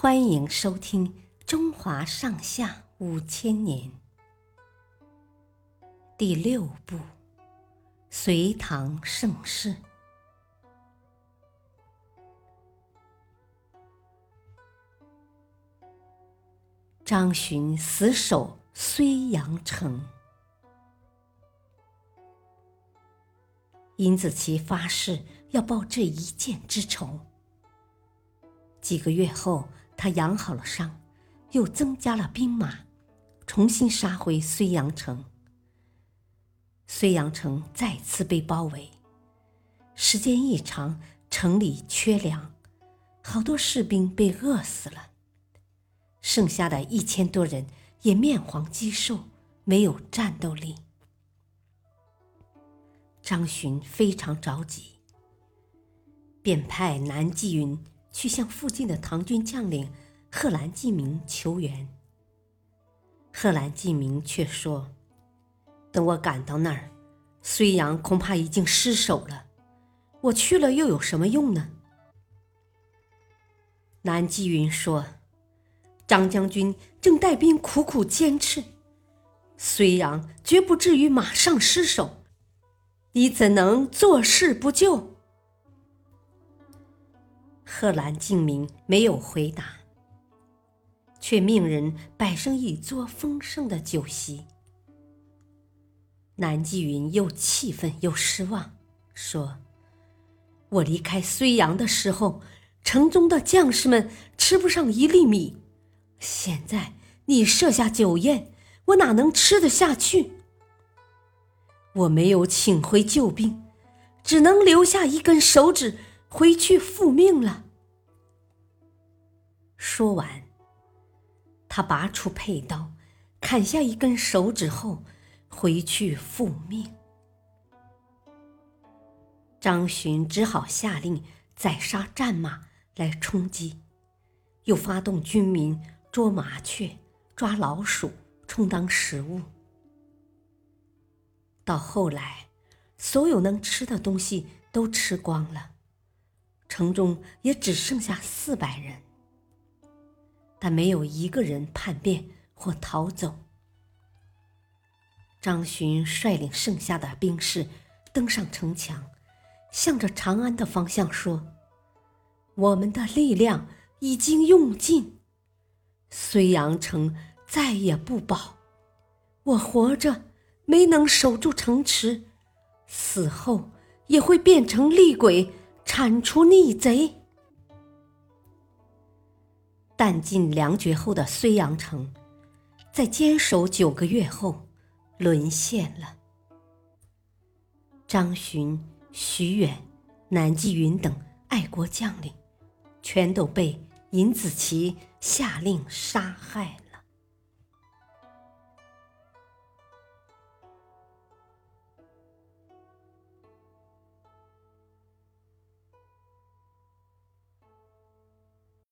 欢迎收听《中华上下五千年》第六部《隋唐盛世》。张巡死守睢阳城，尹子奇发誓要报这一箭之仇。几个月后，他养好了伤，又增加了兵马，重新杀回睢阳城。睢阳城再次被包围，时间一长，城里缺粮，好多士兵被饿死了。剩下的一千多人也面黄肌瘦，没有战斗力。张巡非常着急，便派南霁云去向附近的唐军将领贺兰继明求援。贺兰继明却说：“等我赶到那儿，睢阳恐怕已经失守了，我去了又有什么用呢？”南霁云说。张将军正带兵苦苦坚持，睢阳绝不至于马上失守，你怎能坐视不救？贺兰敬明没有回答，却命人摆上一桌丰盛的酒席。南霁云又气愤又失望，说：“我离开睢阳的时候，城中的将士们吃不上一粒米。”现在你设下酒宴，我哪能吃得下去？我没有请回救兵，只能留下一根手指回去复命了。说完，他拔出佩刀，砍下一根手指后，回去复命。张巡只好下令宰杀战马来充饥，又发动军民。捉麻雀，抓老鼠，充当食物。到后来，所有能吃的东西都吃光了，城中也只剩下四百人，但没有一个人叛变或逃走。张巡率领剩下的兵士登上城墙，向着长安的方向说：“我们的力量已经用尽。”睢阳城再也不保，我活着没能守住城池，死后也会变成厉鬼，铲除逆贼。弹尽粮绝后的睢阳城，在坚守九个月后沦陷了。张巡、徐远、南霁云等爱国将领，全都被。尹子奇下令杀害了。